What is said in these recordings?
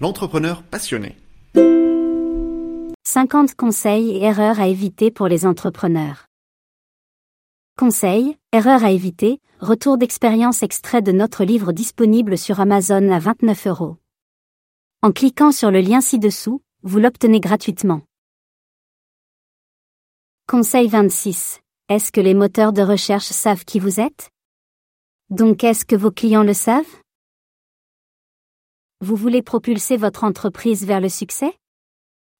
l'entrepreneur passionné. 50 conseils et erreurs à éviter pour les entrepreneurs. Conseils, erreurs à éviter, retour d'expérience extrait de notre livre disponible sur Amazon à 29 euros. En cliquant sur le lien ci-dessous, vous l'obtenez gratuitement. Conseil 26. Est-ce que les moteurs de recherche savent qui vous êtes? Donc est-ce que vos clients le savent? Vous voulez propulser votre entreprise vers le succès?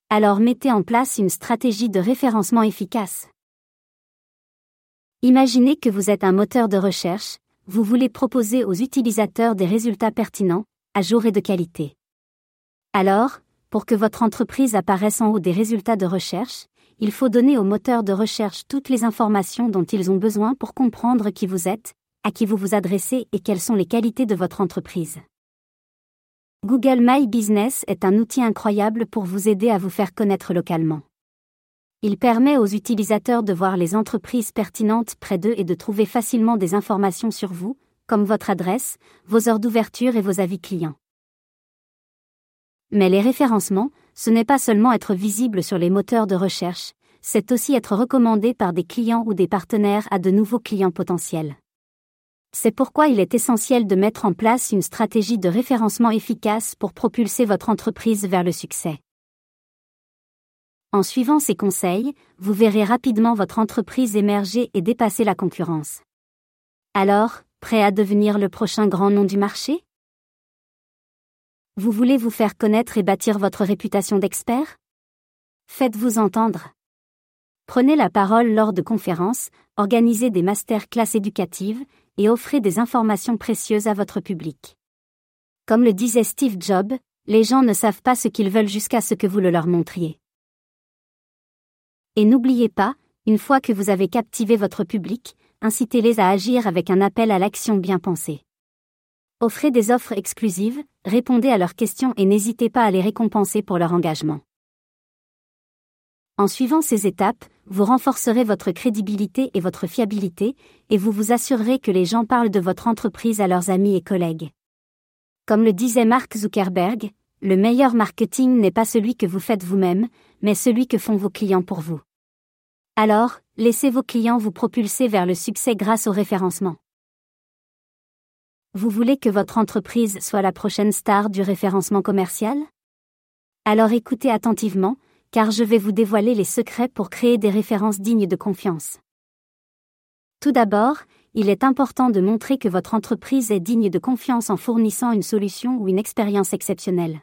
Alors mettez en place une stratégie de référencement efficace. Imaginez que vous êtes un moteur de recherche, vous voulez proposer aux utilisateurs des résultats pertinents, à jour et de qualité. Alors, pour que votre entreprise apparaisse en haut des résultats de recherche, il faut donner aux moteurs de recherche toutes les informations dont ils ont besoin pour comprendre qui vous êtes, à qui vous vous adressez et quelles sont les qualités de votre entreprise. Google My Business est un outil incroyable pour vous aider à vous faire connaître localement. Il permet aux utilisateurs de voir les entreprises pertinentes près d'eux et de trouver facilement des informations sur vous, comme votre adresse, vos heures d'ouverture et vos avis clients. Mais les référencements, ce n'est pas seulement être visible sur les moteurs de recherche, c'est aussi être recommandé par des clients ou des partenaires à de nouveaux clients potentiels. C'est pourquoi il est essentiel de mettre en place une stratégie de référencement efficace pour propulser votre entreprise vers le succès. En suivant ces conseils, vous verrez rapidement votre entreprise émerger et dépasser la concurrence. Alors, prêt à devenir le prochain grand nom du marché? Vous voulez vous faire connaître et bâtir votre réputation d'expert? Faites-vous entendre. Prenez la parole lors de conférences, organisez des masterclass éducatives et offrez des informations précieuses à votre public. Comme le disait Steve Jobs, les gens ne savent pas ce qu'ils veulent jusqu'à ce que vous le leur montriez. Et n'oubliez pas, une fois que vous avez captivé votre public, incitez-les à agir avec un appel à l'action bien pensé. Offrez des offres exclusives, répondez à leurs questions et n'hésitez pas à les récompenser pour leur engagement. En suivant ces étapes, vous renforcerez votre crédibilité et votre fiabilité, et vous vous assurerez que les gens parlent de votre entreprise à leurs amis et collègues. Comme le disait Mark Zuckerberg, le meilleur marketing n'est pas celui que vous faites vous-même, mais celui que font vos clients pour vous. Alors, laissez vos clients vous propulser vers le succès grâce au référencement. Vous voulez que votre entreprise soit la prochaine star du référencement commercial? Alors écoutez attentivement, car je vais vous dévoiler les secrets pour créer des références dignes de confiance. Tout d'abord, il est important de montrer que votre entreprise est digne de confiance en fournissant une solution ou une expérience exceptionnelle.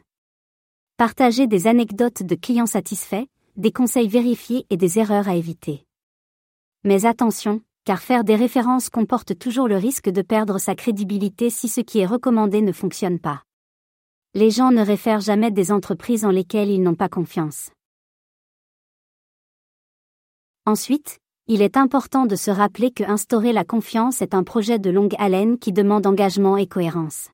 Partagez des anecdotes de clients satisfaits, des conseils vérifiés et des erreurs à éviter. Mais attention, car faire des références comporte toujours le risque de perdre sa crédibilité si ce qui est recommandé ne fonctionne pas. Les gens ne réfèrent jamais des entreprises en lesquelles ils n'ont pas confiance. Ensuite, il est important de se rappeler que instaurer la confiance est un projet de longue haleine qui demande engagement et cohérence.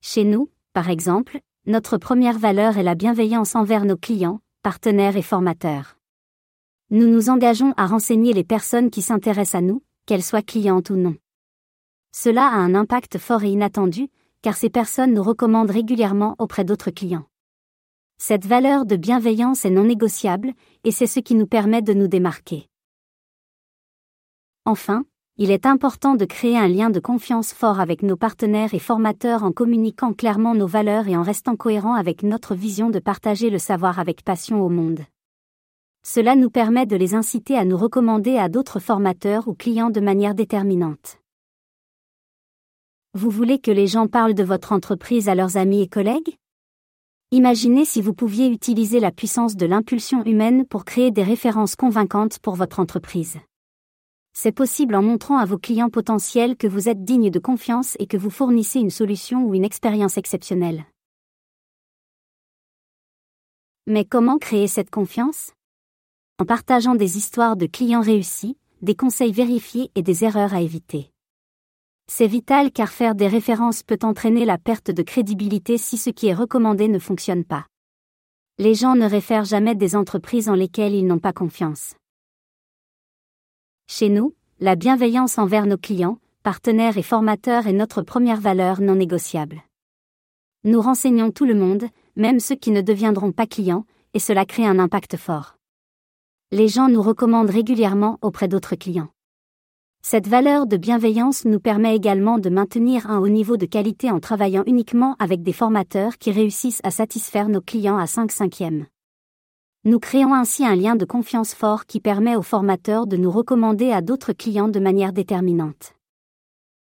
Chez nous, par exemple, notre première valeur est la bienveillance envers nos clients, partenaires et formateurs. Nous nous engageons à renseigner les personnes qui s'intéressent à nous, qu'elles soient clientes ou non. Cela a un impact fort et inattendu, car ces personnes nous recommandent régulièrement auprès d'autres clients. Cette valeur de bienveillance est non négociable, et c'est ce qui nous permet de nous démarquer. Enfin, il est important de créer un lien de confiance fort avec nos partenaires et formateurs en communiquant clairement nos valeurs et en restant cohérent avec notre vision de partager le savoir avec passion au monde. Cela nous permet de les inciter à nous recommander à d'autres formateurs ou clients de manière déterminante. Vous voulez que les gens parlent de votre entreprise à leurs amis et collègues? Imaginez si vous pouviez utiliser la puissance de l'impulsion humaine pour créer des références convaincantes pour votre entreprise. C'est possible en montrant à vos clients potentiels que vous êtes digne de confiance et que vous fournissez une solution ou une expérience exceptionnelle. Mais comment créer cette confiance? En partageant des histoires de clients réussis, des conseils vérifiés et des erreurs à éviter. C'est vital car faire des références peut entraîner la perte de crédibilité si ce qui est recommandé ne fonctionne pas. Les gens ne réfèrent jamais des entreprises en lesquelles ils n'ont pas confiance. Chez nous, la bienveillance envers nos clients, partenaires et formateurs est notre première valeur non négociable. Nous renseignons tout le monde, même ceux qui ne deviendront pas clients, et cela crée un impact fort. Les gens nous recommandent régulièrement auprès d'autres clients. Cette valeur de bienveillance nous permet également de maintenir un haut niveau de qualité en travaillant uniquement avec des formateurs qui réussissent à satisfaire nos clients à 5 cinquièmes. Nous créons ainsi un lien de confiance fort qui permet aux formateurs de nous recommander à d'autres clients de manière déterminante.